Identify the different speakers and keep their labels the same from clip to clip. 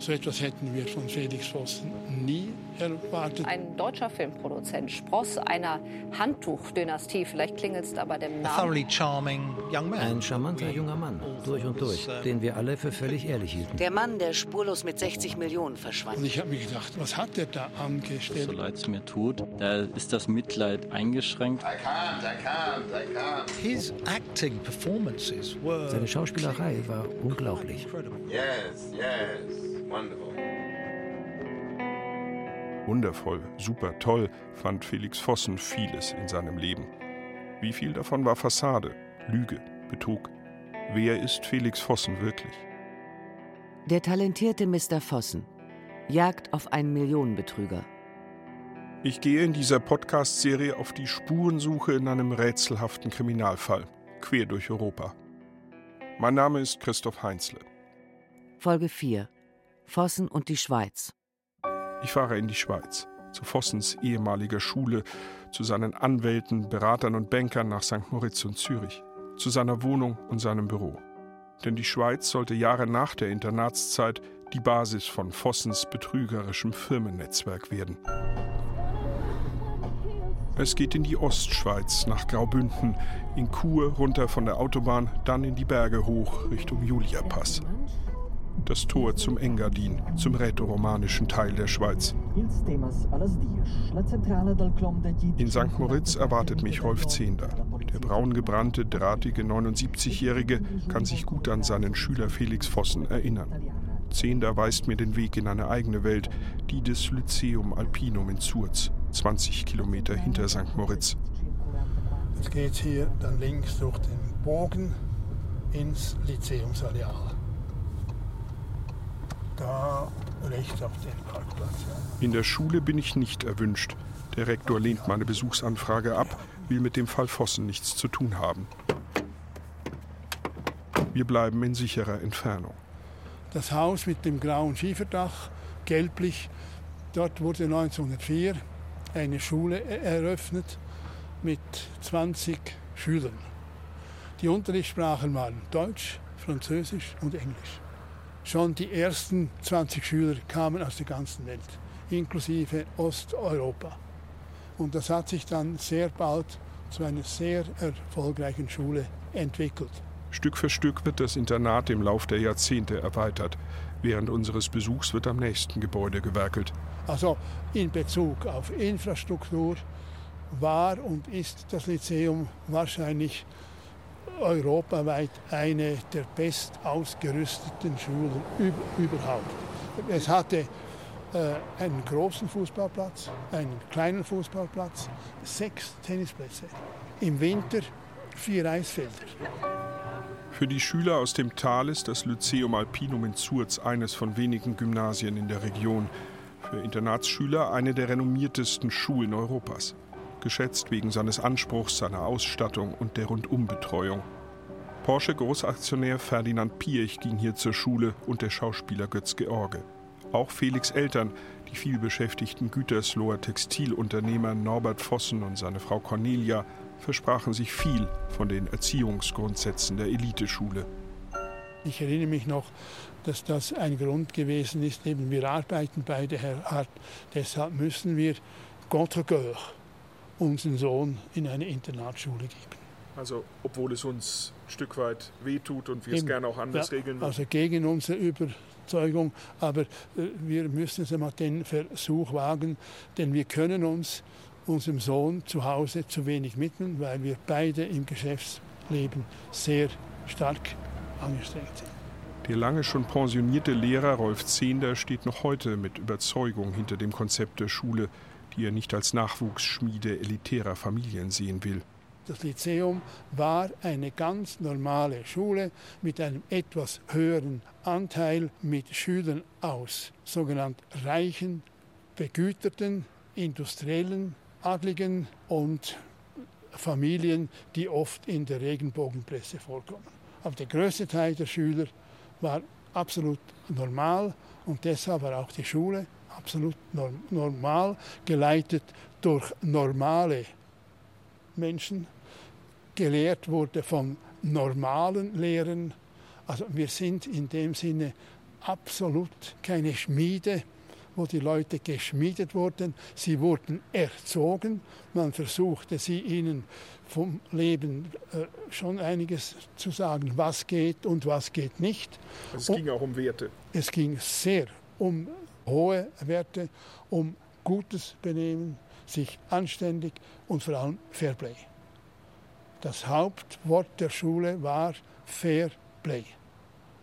Speaker 1: So etwas hätten wir von Felix Vossen nie erwartet.
Speaker 2: Ein deutscher Filmproduzent, Spross einer Handtuchdynastie, vielleicht klingelt es da bei dem Namen.
Speaker 3: Ein charmanter junger Mann, durch und durch, den wir alle für völlig ehrlich hielten.
Speaker 4: Der Mann, der spurlos mit 60 Millionen
Speaker 1: Und
Speaker 4: verschwand.
Speaker 1: ich habe mir gedacht, was hat er da angestellt?
Speaker 5: So leid es mir tut, da ist das Mitleid eingeschränkt.
Speaker 6: His acting performances were
Speaker 3: Seine Schauspielerei war unglaublich.
Speaker 7: Yes, yes. Wonderful.
Speaker 8: Wundervoll, super toll fand Felix Vossen vieles in seinem Leben. Wie viel davon war Fassade, Lüge, Betrug? Wer ist Felix Vossen wirklich?
Speaker 4: Der talentierte Mr. Vossen. Jagd auf einen Millionenbetrüger.
Speaker 8: Ich gehe in dieser Podcast-Serie auf die Spurensuche in einem rätselhaften Kriminalfall, quer durch Europa. Mein Name ist Christoph Heinzle.
Speaker 4: Folge 4. Vossen und die Schweiz.
Speaker 8: Ich fahre in die Schweiz, zu Vossens ehemaliger Schule, zu seinen Anwälten, Beratern und Bankern nach St. Moritz und Zürich, zu seiner Wohnung und seinem Büro. Denn die Schweiz sollte Jahre nach der Internatszeit die Basis von Vossens betrügerischem Firmennetzwerk werden. Es geht in die Ostschweiz nach Graubünden, in Chur runter von der Autobahn, dann in die Berge hoch Richtung Juliapass. Das Tor zum Engadin, zum rätoromanischen Teil der Schweiz. In St. Moritz erwartet mich Rolf Zehnder. Der braungebrannte, drahtige 79-Jährige kann sich gut an seinen Schüler Felix Vossen erinnern. Zehnder weist mir den Weg in eine eigene Welt, die des Lyceum Alpinum in Zurz, 20 Kilometer hinter St. Moritz.
Speaker 1: Jetzt geht hier dann links durch den Bogen ins Lyzeumsareal. Da rechts auf den Parkplatz.
Speaker 8: In der Schule bin ich nicht erwünscht. Der Rektor lehnt meine Besuchsanfrage ab, will mit dem Fall Vossen nichts zu tun haben. Wir bleiben in sicherer Entfernung.
Speaker 1: Das Haus mit dem grauen Schieferdach, gelblich, dort wurde 1904 eine Schule e- eröffnet mit 20 Schülern. Die Unterrichtssprachen waren Deutsch, Französisch und Englisch. Schon die ersten 20 Schüler kamen aus der ganzen Welt, inklusive Osteuropa. Und das hat sich dann sehr bald zu einer sehr erfolgreichen Schule entwickelt.
Speaker 8: Stück für Stück wird das Internat im Lauf der Jahrzehnte erweitert. Während unseres Besuchs wird am nächsten Gebäude gewerkelt.
Speaker 1: Also in Bezug auf Infrastruktur war und ist das Lyzeum wahrscheinlich europaweit eine der best ausgerüsteten Schulen üb- überhaupt. Es hatte äh, einen großen Fußballplatz, einen kleinen Fußballplatz, sechs Tennisplätze. Im Winter vier Eisfelder.
Speaker 8: Für die Schüler aus dem Tal ist das Lyceum Alpinum in Zurz eines von wenigen Gymnasien in der Region. Für Internatsschüler eine der renommiertesten Schulen Europas. Geschätzt wegen seines Anspruchs, seiner Ausstattung und der Rundumbetreuung. Porsche-Großaktionär Ferdinand Piech ging hier zur Schule und der Schauspieler Götz George. Auch Felix Eltern, die vielbeschäftigten Gütersloher Textilunternehmer Norbert Vossen und seine Frau Cornelia, versprachen sich viel von den Erziehungsgrundsätzen der Eliteschule.
Speaker 1: Ich erinnere mich noch, dass das ein Grund gewesen ist, eben wir arbeiten beide Herr Hart, deshalb müssen wir contre cœur unseren Sohn in eine Internatsschule geben.
Speaker 8: Also, obwohl es uns ein Stück weit wehtut und wir
Speaker 1: Eben. Ja, Also gegen unsere Überzeugung, aber äh, wir müssen es einmal den Versuch wagen, denn wir können uns unserem Sohn zu Hause zu wenig widmen, weil wir beide im Geschäftsleben sehr stark angestrengt sind.
Speaker 8: Der lange schon pensionierte Lehrer Rolf Zehnder steht noch heute mit Überzeugung hinter dem Konzept der Schule, die er nicht als Nachwuchsschmiede elitärer Familien sehen will.
Speaker 1: Das Lyzeum war eine ganz normale Schule mit einem etwas höheren Anteil mit Schülern aus sogenannt reichen, begüterten, industriellen, adligen und Familien, die oft in der Regenbogenpresse vorkommen. Aber der größte Teil der Schüler war absolut normal und deshalb war auch die Schule absolut norm normal, geleitet durch normale Menschen, gelehrt wurde von normalen Lehrern. Also wir sind in dem Sinne absolut keine Schmiede, wo die Leute geschmiedet wurden. Sie wurden erzogen. Man versuchte sie ihnen vom Leben äh, schon einiges zu sagen, was geht und was geht nicht.
Speaker 8: Es ging auch um Werte.
Speaker 1: Es ging sehr um hohe Werte, um gutes Benehmen, sich anständig und vor allem Fairplay. Das Hauptwort der Schule war Fair Play.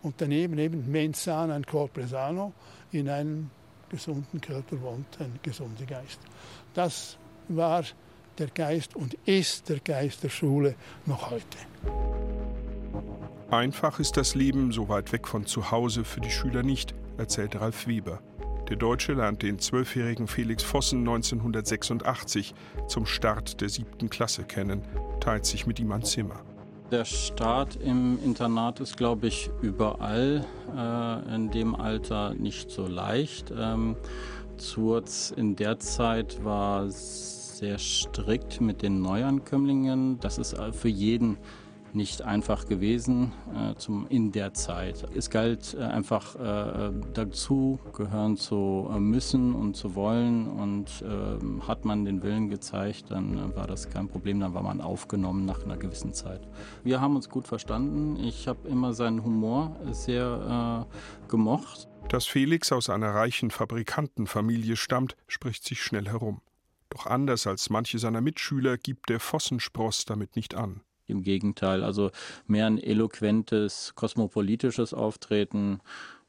Speaker 1: Und daneben eben Mensana und Corpore Sano, in einem gesunden Körper wohnt ein gesunder Geist. Das war der Geist und ist der Geist der Schule noch heute.
Speaker 8: Einfach ist das Leben so weit weg von zu Hause für die Schüler nicht, erzählt Ralf Weber. Der Deutsche lernte den zwölfjährigen Felix Vossen 1986 zum Start der siebten Klasse kennen, teilt sich mit ihm ein Zimmer.
Speaker 5: Der Start im Internat ist, glaube ich, überall äh, in dem Alter nicht so leicht. Ähm, Zurz in der Zeit war sehr strikt mit den Neuankömmlingen. Das ist für jeden nicht einfach gewesen äh, zum, in der Zeit. Es galt äh, einfach äh, dazu gehören zu äh, müssen und zu wollen und ähm, hat man den Willen gezeigt, dann war das kein Problem, dann war man aufgenommen nach einer gewissen Zeit. Wir haben uns gut verstanden. Ich habe immer seinen Humor sehr äh, gemocht.
Speaker 8: Dass Felix aus einer reichen Fabrikantenfamilie stammt, spricht sich schnell herum. Doch anders als manche seiner Mitschüler gibt der Vossenspross damit nicht an.
Speaker 5: Im Gegenteil, also mehr ein eloquentes, kosmopolitisches Auftreten.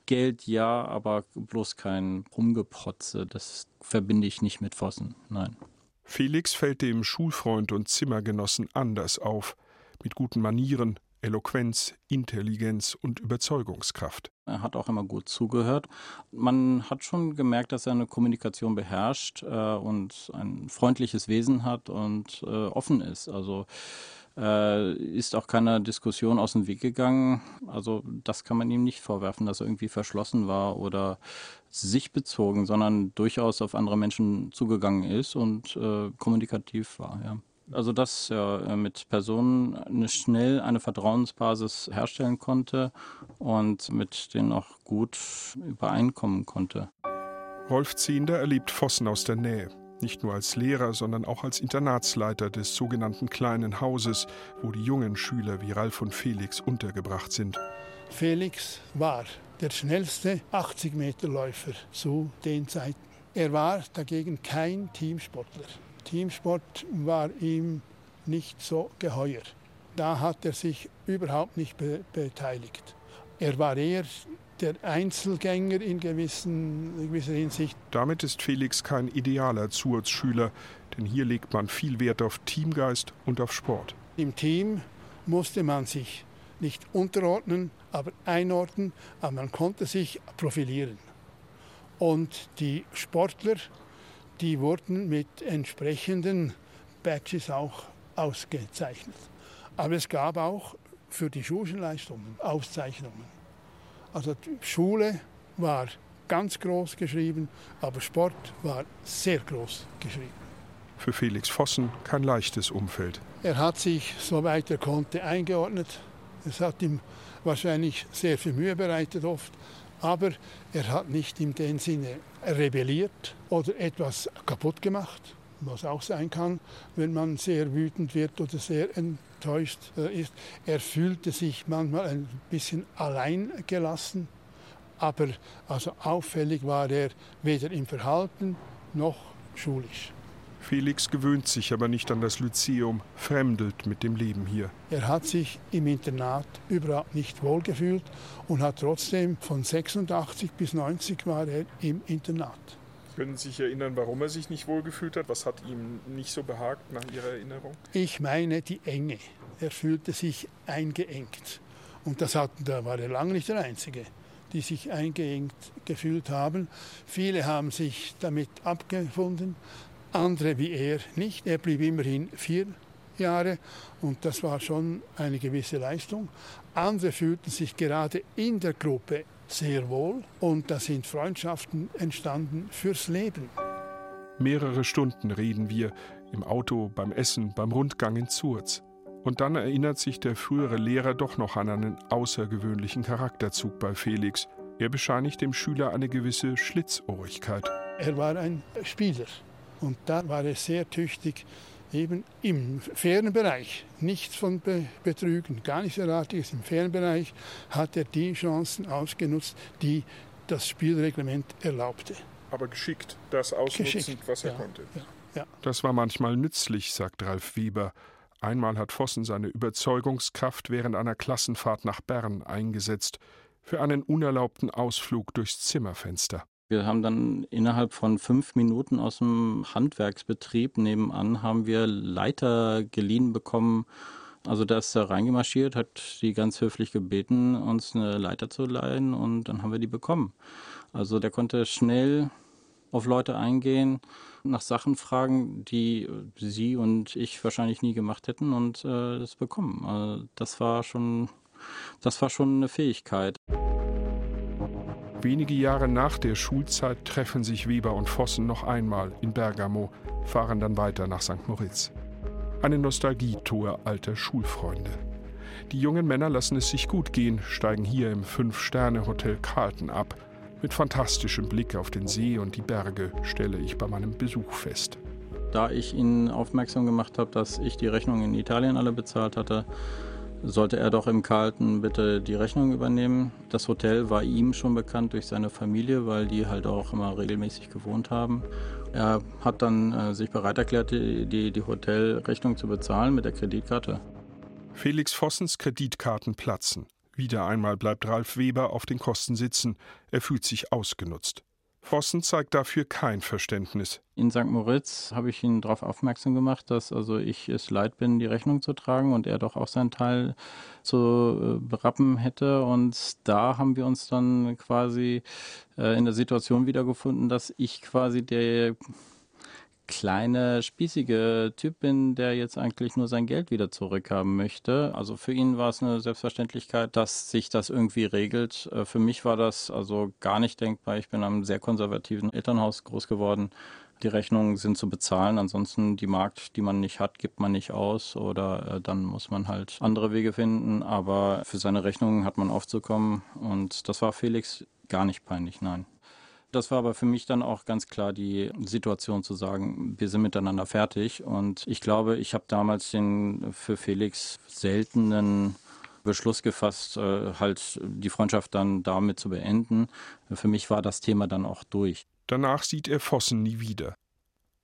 Speaker 5: Geld ja, aber bloß kein Rumgeprotze. Das verbinde ich nicht mit Vossen, nein.
Speaker 8: Felix fällt dem Schulfreund und Zimmergenossen anders auf. Mit guten Manieren, Eloquenz, Intelligenz und Überzeugungskraft.
Speaker 5: Er hat auch immer gut zugehört. Man hat schon gemerkt, dass er eine Kommunikation beherrscht äh, und ein freundliches Wesen hat und äh, offen ist. Also äh, ist auch keiner Diskussion aus dem Weg gegangen. Also das kann man ihm nicht vorwerfen, dass er irgendwie verschlossen war oder sich bezogen, sondern durchaus auf andere Menschen zugegangen ist und äh, kommunikativ war. Ja. Also dass er äh, mit Personen eine schnell eine Vertrauensbasis herstellen konnte und mit denen auch gut übereinkommen konnte.
Speaker 8: Rolf Zehnder erlebt Vossen aus der Nähe. Nicht nur als Lehrer, sondern auch als Internatsleiter des sogenannten kleinen Hauses, wo die jungen Schüler wie Ralf und Felix untergebracht sind.
Speaker 1: Felix war der schnellste 80-Meter-Läufer zu den Zeiten. Er war dagegen kein Teamsportler. Teamsport war ihm nicht so geheuer. Da hat er sich überhaupt nicht be beteiligt. Er war eher der Einzelgänger in, gewissen, in gewisser Hinsicht.
Speaker 8: Damit ist Felix kein idealer Zusatzschüler, denn hier legt man viel Wert auf Teamgeist und auf Sport.
Speaker 1: Im Team musste man sich nicht unterordnen, aber einordnen, aber man konnte sich profilieren. Und die Sportler, die wurden mit entsprechenden Badges auch ausgezeichnet. Aber es gab auch für die Schulleistungen Auszeichnungen. Also die Schule war ganz groß geschrieben, aber Sport war sehr groß geschrieben.
Speaker 8: Für Felix Vossen kein leichtes Umfeld.
Speaker 1: Er hat sich, soweit er konnte, eingeordnet. Es hat ihm wahrscheinlich sehr viel Mühe bereitet oft, aber er hat nicht in dem Sinne rebelliert oder etwas kaputt gemacht, was auch sein kann, wenn man sehr wütend wird oder sehr enttäuscht äh, ist. Er fühlte sich manchmal ein bisschen allein gelassen, aber also auffällig war er weder im Verhalten noch schulisch.
Speaker 8: Felix gewöhnt sich aber nicht an das Lyzeum, fremdelt mit dem Leben hier.
Speaker 1: Er hat sich im Internat überhaupt nicht wohlgefühlt und hat trotzdem von 86 bis 90 war er im Internat.
Speaker 8: Können Sie sich erinnern, warum er sich nicht wohlgefühlt hat? Was hat ihm nicht so behagt nach Ihrer Erinnerung?
Speaker 1: Ich meine die Enge. Er fühlte sich eingeengt. Und das hat, da war er lange nicht der Einzige, die sich eingeengt gefühlt haben. Viele haben sich damit abgefunden, andere wie er nicht. Er blieb immerhin vier Jahre und das war schon eine gewisse Leistung. Andere fühlten sich gerade in der Gruppe sehr wohl und da sind Freundschaften entstanden fürs Leben.
Speaker 8: Mehrere Stunden reden wir im Auto, beim Essen, beim Rundgang in Zurz. Und dann erinnert sich der frühere Lehrer doch noch an einen außergewöhnlichen Charakterzug bei Felix. Er bescheinigt dem Schüler eine gewisse Schlitzohrigkeit.
Speaker 1: Er war ein Spieler und da war er sehr tüchtig, eben im fairen Bereich, nichts von Be Betrügen, gar nichts Erartiges. Im fairen Bereich hat er die Chancen ausgenutzt, die das Spielreglement erlaubte.
Speaker 8: Aber geschickt, das ausnutzend, geschickt. was er
Speaker 1: ja,
Speaker 8: konnte.
Speaker 1: Ja, ja.
Speaker 8: Das war manchmal nützlich, sagt Ralf Weber. Einmal hat Vossen seine Überzeugungskraft während einer Klassenfahrt nach Bern eingesetzt, für einen unerlaubten Ausflug durchs Zimmerfenster.
Speaker 5: Wir haben dann innerhalb von fünf Minuten aus dem Handwerksbetrieb nebenan haben wir Leiter geliehen bekommen. Also da ist er reingemarschiert, hat die ganz höflich gebeten, uns eine Leiter zu leihen und dann haben wir die bekommen. Also der konnte schnell auf Leute eingehen, nach Sachen fragen, die sie und ich wahrscheinlich nie gemacht hätten und äh, das bekommen. Also das war schon, das war schon eine Fähigkeit.
Speaker 8: Wenige Jahre nach der Schulzeit treffen sich Weber und Vossen noch einmal in Bergamo, fahren dann weiter nach St. Moritz. Eine Nostalgietour alter Schulfreunde. Die jungen Männer lassen es sich gut gehen, steigen hier im Fünf-Sterne-Hotel Carlton ab – mit fantastischem Blick auf den See und die Berge stelle ich bei meinem Besuch fest.
Speaker 5: Da ich ihn aufmerksam gemacht habe, dass ich die Rechnung in Italien alle bezahlt hatte, sollte er doch im Carlton bitte die Rechnung übernehmen. Das Hotel war ihm schon bekannt durch seine Familie, weil die halt auch immer regelmäßig gewohnt haben. Er hat dann äh, sich bereit erklärt, die, die, die Hotelrechnung zu bezahlen mit der Kreditkarte.
Speaker 8: Felix Vossens Kreditkarten platzen. Wieder einmal bleibt Ralf Weber auf den Kosten sitzen. Er fühlt sich ausgenutzt. Vossen zeigt dafür kein Verständnis.
Speaker 5: In St. Moritz habe ich ihn darauf aufmerksam gemacht, dass also ich es leid bin, die Rechnung zu tragen und er doch auch seinen Teil zu äh, berappen hätte. Und da haben wir uns dann quasi äh, in der Situation wiedergefunden, dass ich quasi der kleine, spießige Typ bin, der jetzt eigentlich nur sein Geld wieder zurückhaben möchte. Also für ihn war es eine Selbstverständlichkeit, dass sich das irgendwie regelt. Äh, für mich war das also gar nicht denkbar. Ich bin in einem sehr konservativen Elternhaus groß geworden. Die Rechnungen sind zu bezahlen. Ansonsten die Markt, die man nicht hat, gibt man nicht aus oder äh, dann muss man halt andere Wege finden. Aber für seine Rechnungen hat man aufzukommen und das war Felix gar nicht peinlich, nein. Das war aber für mich dann auch ganz klar die Situation zu sagen, wir sind miteinander fertig. Und ich glaube, ich habe damals den für Felix seltenen Beschluss gefasst, äh, halt die Freundschaft dann damit zu beenden. Für mich war das Thema dann auch durch.
Speaker 8: Danach sieht er Vossen nie wieder.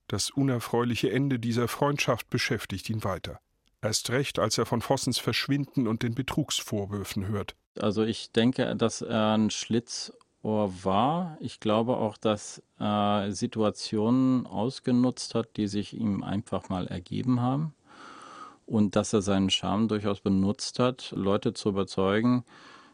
Speaker 8: Das unerfreuliche Ende dieser Freundschaft beschäftigt ihn weiter. Erst recht, als er von Vossens Verschwinden und den Betrugsvorwürfen hört.
Speaker 5: Also ich denke, dass er ein Schlitz Ohr war. Ich glaube auch, dass er Situationen ausgenutzt hat, die sich ihm einfach mal ergeben haben. Und dass er seinen Charme durchaus benutzt hat, Leute zu überzeugen,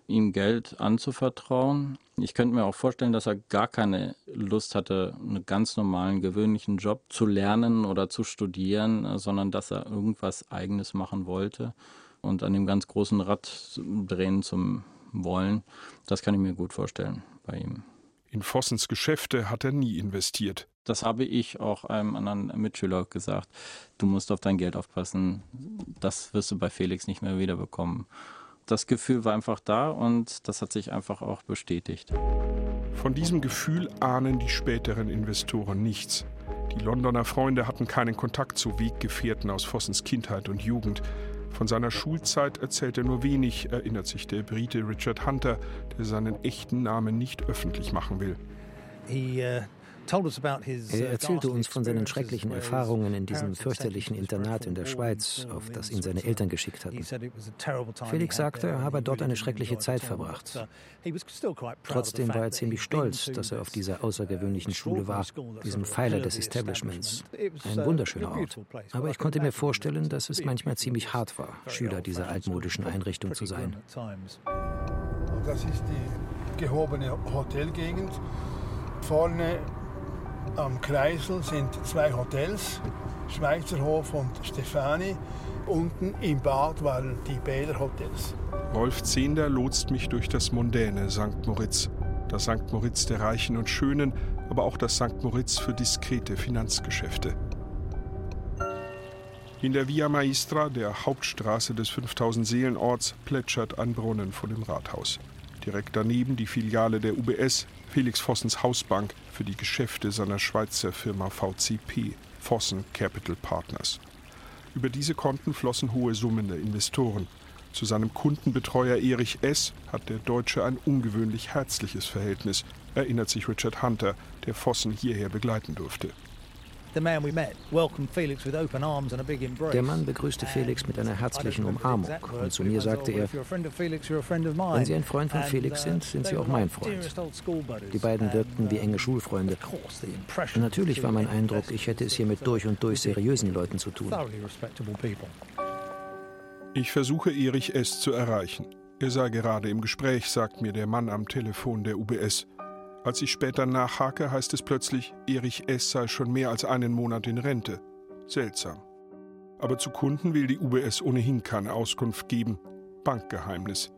Speaker 5: ihm Geld anzuvertrauen. Ich könnte mir auch vorstellen, dass er gar keine Lust hatte, einen ganz normalen, gewöhnlichen Job zu lernen oder zu studieren, sondern dass er irgendwas Eigenes machen wollte und an dem ganz großen Rad drehen zum wollen. Das kann ich mir gut vorstellen bei ihm.
Speaker 8: In Vossens Geschäfte hat er nie investiert.
Speaker 5: Das habe ich auch einem anderen Mitschüler gesagt. Du musst auf dein Geld aufpassen. Das wirst du bei Felix nicht mehr wiederbekommen. Das Gefühl war einfach da und das hat sich einfach auch bestätigt.
Speaker 8: Von diesem Gefühl ahnen die späteren Investoren nichts. Die Londoner Freunde hatten keinen Kontakt zu Weggefährten aus Vossens Kindheit und Jugend. Von seiner Schulzeit erzählt er nur wenig, erinnert sich der Brite Richard Hunter, der seinen echten Namen nicht öffentlich machen will.
Speaker 3: He, uh er uh, erzählte uns von seinen schrecklichen Erfahrungen in diesem fürchterlichen Internat in der Schweiz, auf das ihn seine Eltern geschickt hatten. Felix sagte, er habe dort eine schreckliche Zeit verbracht. Trotzdem war er ziemlich stolz, dass er auf dieser außergewöhnlichen Schule war, diesem Pfeiler des Establishments. Ein wunderschöner Ort. Aber ich konnte mir vorstellen, dass es manchmal ziemlich hart war, Schüler dieser altmodischen Einrichtung zu sein.
Speaker 1: Das ist die gehobene Hotelgegend. Vorne am Kreisel sind zwei Hotels, Schweizerhof und Stefani. Unten im Bad waren die Bäderhotels.
Speaker 8: Rolf Zehnder lotst mich durch das mondäne St. Moritz. Das St. Moritz der Reichen und Schönen, aber auch das St. Moritz für diskrete Finanzgeschäfte. In der Via Maestra, der Hauptstraße des 5000 Seelenorts, plätschert ein Brunnen vor dem Rathaus. Direkt daneben die Filiale der UBS, Felix Vossens Hausbank für die Geschäfte seiner Schweizer Firma VCP, Vossen Capital Partners. Über diese Konten flossen hohe Summen der Investoren. Zu seinem Kundenbetreuer Erich S. hat der Deutsche ein ungewöhnlich herzliches Verhältnis, erinnert sich Richard Hunter, der Vossen hierher begleiten durfte.
Speaker 3: Der Mann begrüßte Felix mit einer herzlichen Umarmung und zu mir sagte er, wenn Sie ein Freund von Felix uh, sind, sind Sie auch mein Freund. Die beiden wirkten wie enge Schulfreunde. Und natürlich war mein Eindruck, ich hätte es hier mit durch und durch seriösen Leuten zu tun.
Speaker 8: Ich versuche Erich S. zu erreichen. Er sei gerade im Gespräch, sagt mir der Mann am Telefon der UBS. Als ich später nachhake, heißt es plötzlich, Erich S. sei schon mehr als einen Monat in Rente. Seltsam. Aber zu Kunden will die UBS ohnehin keine Auskunft geben. Bankgeheimnis.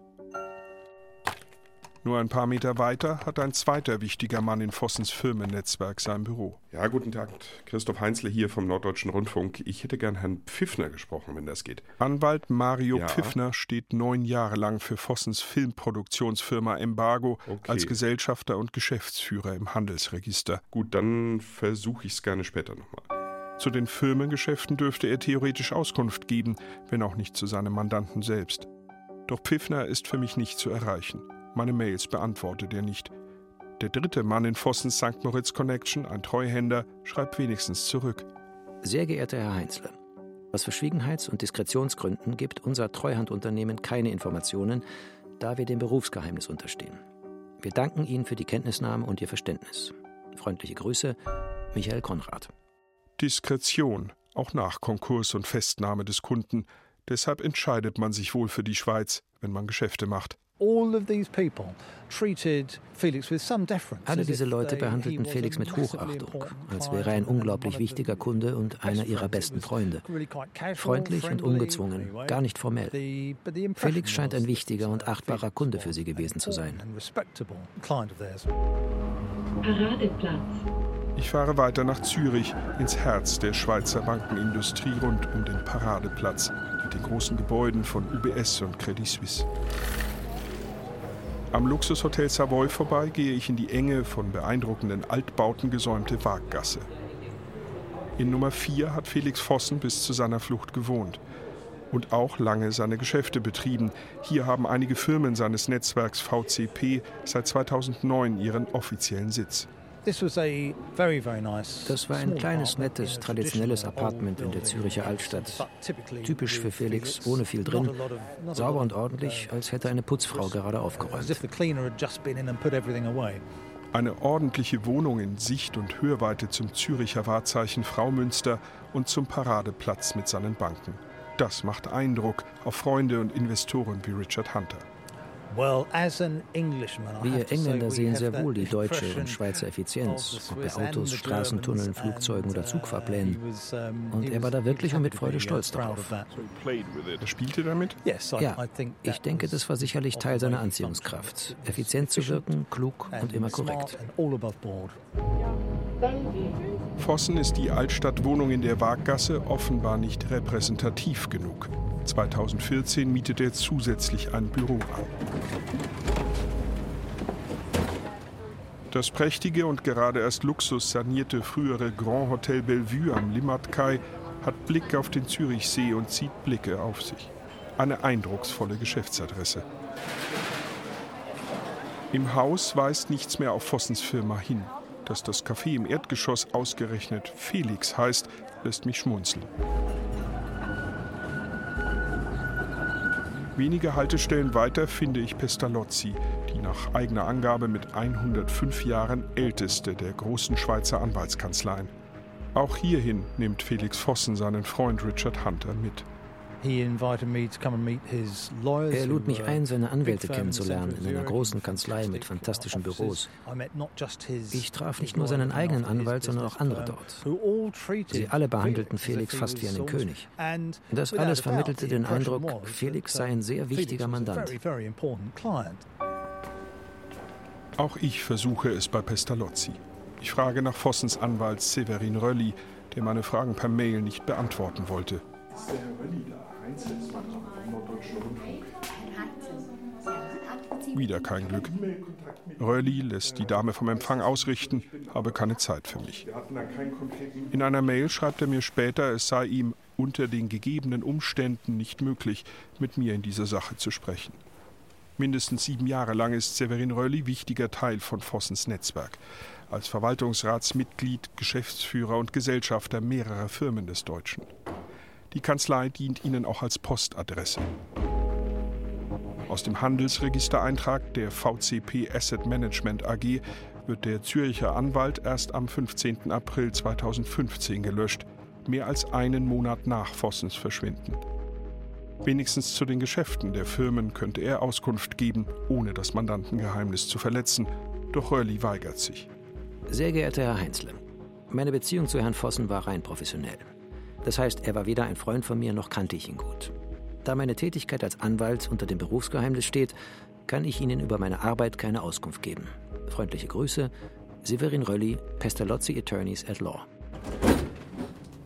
Speaker 8: Nur ein paar Meter weiter hat ein zweiter wichtiger Mann in Vossens Firmennetzwerk sein Büro.
Speaker 9: Ja, guten Tag. Christoph Heinzle hier vom Norddeutschen Rundfunk. Ich hätte gern Herrn Pfiffner gesprochen, wenn das geht.
Speaker 8: Anwalt Mario ja. Pfiffner steht neun Jahre lang für Vossens Filmproduktionsfirma Embargo okay. als Gesellschafter und Geschäftsführer im Handelsregister.
Speaker 9: Gut, dann versuche ich es gerne später nochmal.
Speaker 8: Zu den Firmengeschäften dürfte er theoretisch Auskunft geben, wenn auch nicht zu seinem Mandanten selbst. Doch Pfiffner ist für mich nicht zu erreichen. Meine Mails beantwortet er nicht. Der dritte Mann in Vossens St. Moritz Connection, ein Treuhänder, schreibt wenigstens zurück.
Speaker 3: Sehr geehrter Herr Heinzle, aus Verschwiegenheits- und Diskretionsgründen gibt unser Treuhandunternehmen keine Informationen, da wir dem Berufsgeheimnis unterstehen. Wir danken Ihnen für die Kenntnisnahme und Ihr Verständnis. Freundliche Grüße, Michael Konrad.
Speaker 8: Diskretion, auch nach Konkurs und Festnahme des Kunden. Deshalb entscheidet man sich wohl für die Schweiz, wenn man Geschäfte macht.
Speaker 3: Alle diese Leute behandelten Felix mit Hochachtung, als wäre er ein unglaublich wichtiger Kunde und einer ihrer besten Freunde. Freundlich und ungezwungen, gar nicht formell. Felix scheint ein wichtiger und achtbarer Kunde für sie gewesen zu sein.
Speaker 8: Paradeplatz. Ich fahre weiter nach Zürich, ins Herz der Schweizer Bankenindustrie rund um den Paradeplatz mit den großen Gebäuden von UBS und Credit Suisse. Am Luxushotel Savoy vorbei gehe ich in die enge, von beeindruckenden Altbauten gesäumte Waaggasse. In Nummer 4 hat Felix Vossen bis zu seiner Flucht gewohnt und auch lange seine Geschäfte betrieben. Hier haben einige Firmen seines Netzwerks VCP seit 2009 ihren offiziellen Sitz.
Speaker 3: Das war ein kleines, nettes, traditionelles Apartment in der Züricher Altstadt. Typisch für Felix, ohne viel drin. Sauber und ordentlich, als hätte eine Putzfrau gerade aufgeräumt.
Speaker 8: Eine ordentliche Wohnung in Sicht und Hörweite zum Züricher Wahrzeichen Fraumünster und zum Paradeplatz mit seinen Banken. Das macht Eindruck auf Freunde und Investoren wie Richard Hunter.
Speaker 3: Wir Engländer sehen sehr wohl die deutsche und Schweizer Effizienz, ob bei Autos, Straßentunneln, Flugzeugen oder Zugfahrplänen. Und er war da wirklich und mit Freude stolz darauf.
Speaker 8: Er spielte damit?
Speaker 3: Ja, ich denke, das war sicherlich Teil seiner Anziehungskraft. Effizient zu wirken, klug und immer korrekt.
Speaker 8: Vossen ist die Altstadtwohnung in der Waaggasse offenbar nicht repräsentativ genug. 2014 mietet er zusätzlich ein Büro an. Das prächtige und gerade erst Luxus sanierte frühere Grand Hotel Bellevue am Limmatkai hat Blick auf den Zürichsee und zieht Blicke auf sich. Eine eindrucksvolle Geschäftsadresse. Im Haus weist nichts mehr auf Vossens Firma hin. Dass das Café im Erdgeschoss ausgerechnet Felix heißt, lässt mich schmunzeln. Wenige Haltestellen weiter finde ich Pestalozzi, die nach eigener Angabe mit 105 Jahren älteste der großen Schweizer Anwaltskanzleien. Auch hierhin nimmt Felix Vossen seinen Freund Richard Hunter mit.
Speaker 3: Er lud mich ein, seine Anwälte kennenzulernen in einer großen Kanzlei mit fantastischen Büros. Ich traf nicht nur seinen eigenen Anwalt, sondern auch andere dort. Sie alle behandelten Felix fast wie einen König. Das alles vermittelte den Eindruck, Felix sei ein sehr wichtiger Mandant.
Speaker 8: Auch ich versuche es bei Pestalozzi. Ich frage nach Vossens Anwalt Severin Rölli, der meine Fragen per Mail nicht beantworten wollte. Ist der Herr Rölli da? Wieder kein Glück. Röhrli lässt die Dame vom Empfang ausrichten, habe keine Zeit für mich. In einer Mail schreibt er mir später, es sei ihm unter den gegebenen Umständen nicht möglich, mit mir in dieser Sache zu sprechen. Mindestens sieben Jahre lang ist Severin Röhrli wichtiger Teil von Vossens Netzwerk. Als Verwaltungsratsmitglied, Geschäftsführer und Gesellschafter mehrerer Firmen des Deutschen. Die Kanzlei dient ihnen auch als Postadresse. Aus dem Handelsregistereintrag der VCP Asset Management AG wird der Züricher Anwalt erst am 15. April 2015 gelöscht, mehr als einen Monat nach Vossens Verschwinden. Wenigstens zu den Geschäften der Firmen könnte er Auskunft geben, ohne das Mandantengeheimnis zu verletzen, doch Röhrli weigert sich.
Speaker 3: Sehr geehrter Herr Heinzle, meine Beziehung zu Herrn Vossen war rein professionell. Das heißt, er war weder ein Freund von mir noch kannte ich ihn gut. Da meine Tätigkeit als Anwalt unter dem Berufsgeheimnis steht, kann ich Ihnen über meine Arbeit keine Auskunft geben. Freundliche Grüße, Severin Rölli, Pestalozzi Attorneys at Law.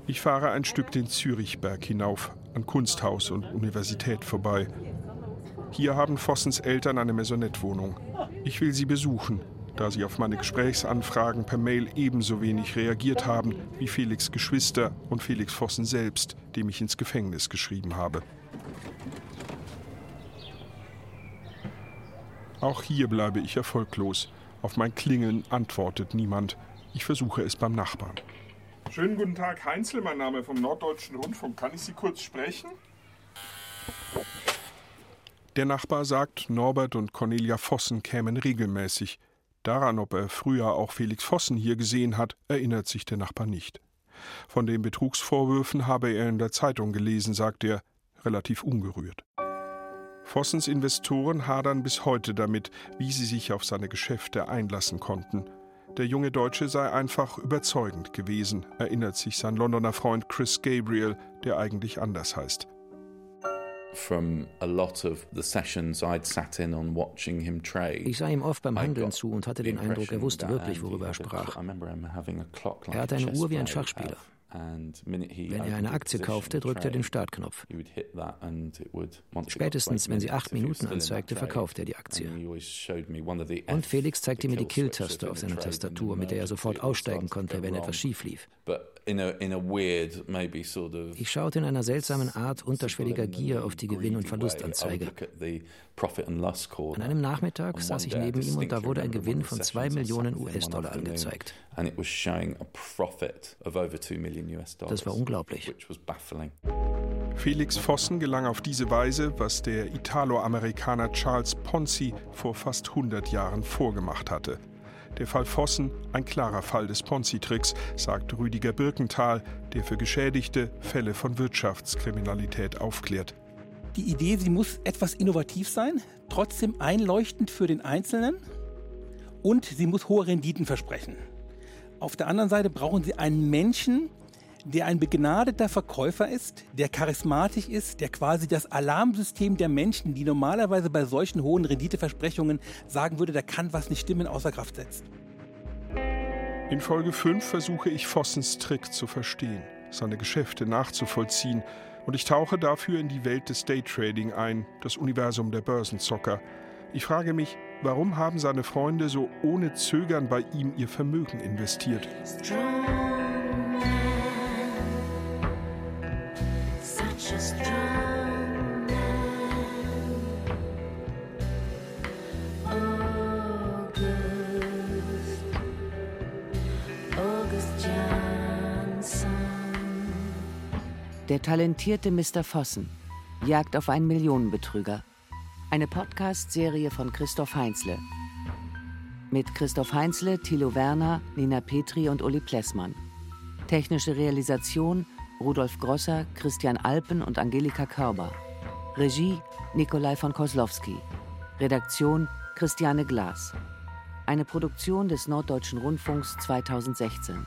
Speaker 8: Ich fahre ein Stück den Zürichberg hinauf, an Kunsthaus und Universität vorbei. Hier haben Vossens Eltern eine Maisonette-Wohnung. Ich will sie besuchen, da sie auf meine Gesprächsanfragen per Mail ebenso wenig reagiert haben wie Felix Geschwister und Felix Vossen selbst, dem ich ins Gefängnis geschrieben habe. Auch hier bleibe ich erfolglos. Auf mein Klingeln antwortet niemand. Ich versuche es beim Nachbarn. Schönen guten Tag, Heinzel, mein Name vom Norddeutschen Rundfunk. Kann ich Sie kurz sprechen? Der Nachbar sagt, Norbert und Cornelia Vossen kämen regelmäßig. Daran, ob er früher auch Felix Vossen hier gesehen hat, erinnert sich der Nachbar nicht. Von den Betrugsvorwürfen habe er in der Zeitung gelesen, sagt er, relativ ungerührt. Vossens Investoren hadern bis heute damit, wie sie sich auf seine Geschäfte einlassen konnten. Der junge Deutsche sei einfach überzeugend gewesen, erinnert sich sein Londoner Freund Chris Gabriel, der eigentlich anders heißt.
Speaker 3: Ich sah ihm oft beim Handeln zu und hatte den Eindruck, er wusste wirklich, worüber er sprach. Er hatte eine Uhr wie ein Schachspieler. Wenn er eine Aktie kaufte, drückte er den Startknopf. Spätestens, wenn sie acht Minuten anzeigte, verkaufte er die Aktie. Und Felix zeigte mir die Kill-Taste auf seiner Tastatur, mit der er sofort aussteigen konnte, wenn etwas schief lief. Ich schaute in einer seltsamen Art unterschwelliger Gier auf die Gewinn- und Verlustanzeige. An einem Nachmittag saß ich neben ihm und da wurde ein Gewinn von 2 Millionen US-Dollar angezeigt. Das war unglaublich.
Speaker 8: Felix Vossen gelang auf diese Weise, was der Italo-Amerikaner Charles Ponzi vor fast 100 Jahren vorgemacht hatte. Der Fall Vossen ein klarer Fall des Ponzi-Tricks, sagt Rüdiger Birkenthal, der für Geschädigte Fälle von Wirtschaftskriminalität aufklärt.
Speaker 10: Die Idee, sie muss etwas innovativ sein, trotzdem einleuchtend für den Einzelnen und sie muss hohe Renditen versprechen. Auf der anderen Seite brauchen sie einen Menschen, der ein begnadeter Verkäufer ist, der charismatisch ist, der quasi das Alarmsystem der Menschen, die normalerweise bei solchen hohen Renditeversprechungen sagen würde, da kann was nicht stimmen, außer Kraft setzt.
Speaker 8: In Folge 5 versuche ich Vossens Trick zu verstehen, seine Geschäfte nachzuvollziehen und ich tauche dafür in die Welt des Daytrading ein, das Universum der Börsenzocker. Ich frage mich, warum haben seine Freunde so ohne Zögern bei ihm ihr Vermögen investiert?
Speaker 4: Der talentierte Mr. Vossen jagt auf einen Millionenbetrüger. Eine Podcast-Serie von Christoph Heinzle. Mit Christoph Heinzle, Thilo Werner, Nina Petri und Uli Plessmann. Technische Realisation Rudolf Grosser, Christian Alpen und Angelika Körber. Regie Nikolai von Koslowski. Redaktion Christiane Glas. Eine Produktion des Norddeutschen Rundfunks 2016.